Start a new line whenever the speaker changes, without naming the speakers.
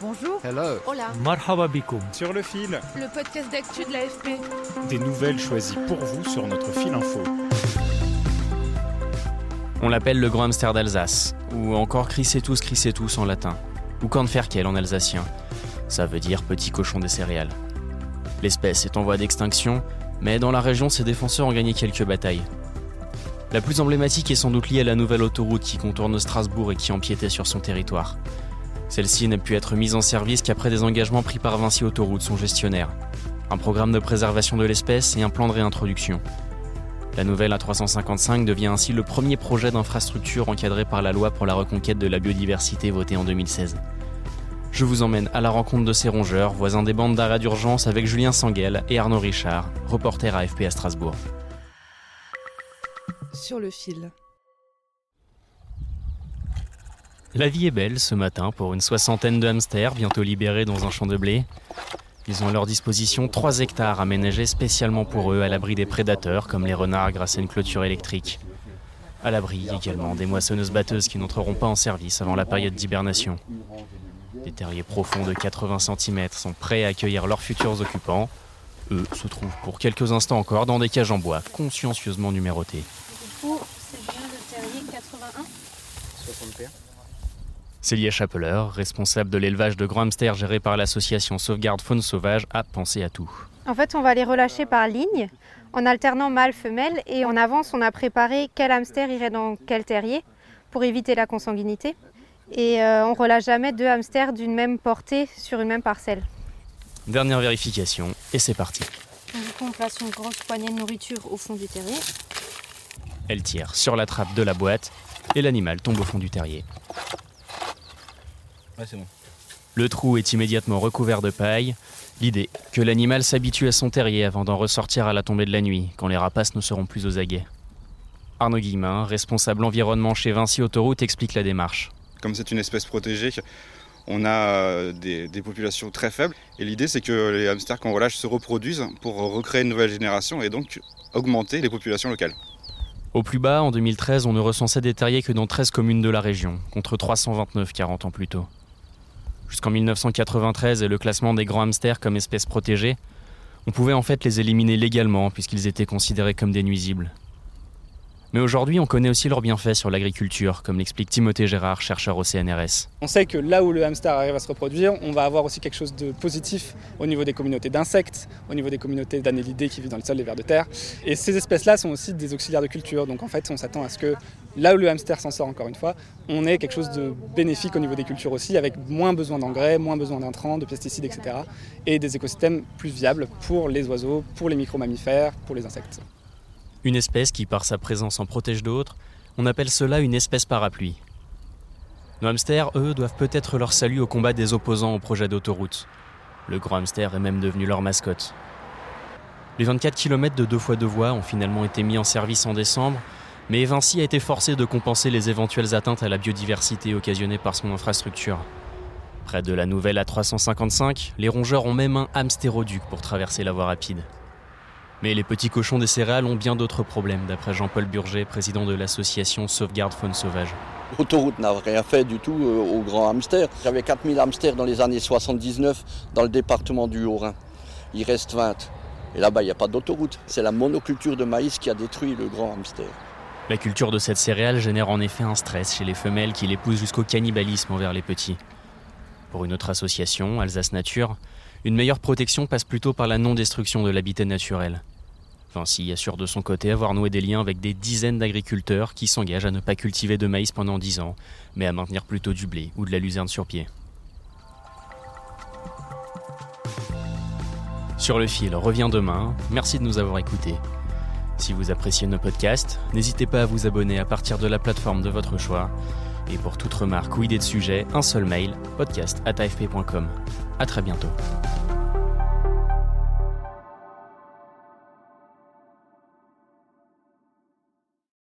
Bonjour.
Hello.
Hola.
Marhaba bikoum.
Sur le fil,
Le podcast d'actu de l'AFP.
des nouvelles choisies pour vous sur notre fil info.
On l'appelle le grand hamster d'Alsace, ou encore Chrysetus chrysetus en latin, ou Kornferkel en alsacien. Ça veut dire petit cochon des céréales. L'espèce est en voie d'extinction, mais dans la région, ses défenseurs ont gagné quelques batailles. La plus emblématique est sans doute liée à la nouvelle autoroute qui contourne Strasbourg et qui empiétait sur son territoire. Celle-ci n'a pu être mise en service qu'après des engagements pris par Vinci Autoroute, son gestionnaire. Un programme de préservation de l'espèce et un plan de réintroduction. La nouvelle A355 devient ainsi le premier projet d'infrastructure encadré par la loi pour la reconquête de la biodiversité votée en 2016. Je vous emmène à la rencontre de ces rongeurs, voisins des bandes d'arrêt d'urgence avec Julien Sanguel et Arnaud Richard, reporter AFP à Strasbourg.
Sur le fil.
La vie est belle ce matin pour une soixantaine de hamsters bientôt libérés dans un champ de blé. Ils ont à leur disposition 3 hectares aménagés spécialement pour eux à l'abri des prédateurs comme les renards grâce à une clôture électrique. À l'abri également des moissonneuses batteuses qui n'entreront pas en service avant la période d'hibernation. Des terriers profonds de 80 cm sont prêts à accueillir leurs futurs occupants. Eux se trouvent pour quelques instants encore dans des cages en bois consciencieusement numérotées.
c'est bien le terrier 81
Célia Chapeleur, responsable de l'élevage de grands hamsters géré par l'association Sauvegarde Faune Sauvage, a pensé à tout.
En fait, on va les relâcher par ligne, en alternant mâle-femelle, et en avance, on a préparé quel hamster irait dans quel terrier pour éviter la consanguinité. Et euh, on relâche jamais deux hamsters d'une même portée sur une même parcelle.
Dernière vérification, et c'est parti.
Donc, du coup, on place une grosse poignée de nourriture au fond du terrier.
Elle tire sur la trappe de la boîte, et l'animal tombe au fond du terrier.
Ouais, c'est bon.
Le trou est immédiatement recouvert de paille. L'idée, que l'animal s'habitue à son terrier avant d'en ressortir à la tombée de la nuit, quand les rapaces ne seront plus aux aguets. Arnaud Guillemin, responsable environnement chez Vinci Autoroute, explique la démarche.
Comme c'est une espèce protégée, on a euh, des, des populations très faibles. Et l'idée, c'est que les hamsters qu'on relâche se reproduisent pour recréer une nouvelle génération et donc augmenter les populations locales.
Au plus bas, en 2013, on ne recensait des terriers que dans 13 communes de la région, contre 329 40 ans plus tôt. Jusqu'en 1993 et le classement des grands hamsters comme espèces protégées, on pouvait en fait les éliminer légalement puisqu'ils étaient considérés comme des nuisibles. Mais aujourd'hui, on connaît aussi leurs bienfaits sur l'agriculture, comme l'explique Timothée Gérard, chercheur au CNRS.
On sait que là où le hamster arrive à se reproduire, on va avoir aussi quelque chose de positif au niveau des communautés d'insectes, au niveau des communautés d'annélidés qui vivent dans le sol, les vers de terre. Et ces espèces-là sont aussi des auxiliaires de culture. Donc en fait, on s'attend à ce que là où le hamster s'en sort encore une fois, on ait quelque chose de bénéfique au niveau des cultures aussi, avec moins besoin d'engrais, moins besoin d'intrants, de pesticides, etc. Et des écosystèmes plus viables pour les oiseaux, pour les micro-mammifères, pour les insectes.
Une espèce qui, par sa présence, en protège d'autres, on appelle cela une espèce parapluie. Nos hamsters, eux, doivent peut-être leur salut au combat des opposants au projet d'autoroute. Le grand hamster est même devenu leur mascotte. Les 24 km de deux fois deux voies ont finalement été mis en service en décembre, mais Vinci a été forcé de compenser les éventuelles atteintes à la biodiversité occasionnées par son infrastructure. Près de la nouvelle A355, les rongeurs ont même un hamstéroduc pour traverser la voie rapide. Mais les petits cochons des céréales ont bien d'autres problèmes, d'après Jean-Paul Burger, président de l'association Sauvegarde Faune Sauvage.
L'autoroute n'a rien fait du tout euh, aux grands hamsters. J'avais 4000 hamsters dans les années 79 dans le département du Haut-Rhin. Il reste 20. Et là-bas, il n'y a pas d'autoroute. C'est la monoculture de maïs qui a détruit le grand hamster.
La culture de cette céréale génère en effet un stress chez les femelles qui l'épousent jusqu'au cannibalisme envers les petits. Pour une autre association, Alsace Nature, une meilleure protection passe plutôt par la non-destruction de l'habitat naturel. Vinci assure de son côté avoir noué des liens avec des dizaines d'agriculteurs qui s'engagent à ne pas cultiver de maïs pendant 10 ans, mais à maintenir plutôt du blé ou de la luzerne sur pied. Sur le fil revient demain. Merci de nous avoir écoutés. Si vous appréciez nos podcasts, n'hésitez pas à vous abonner à partir de la plateforme de votre choix. Et pour toute remarque ou idée de sujet, un seul mail, podcast.afp.com. À très bientôt.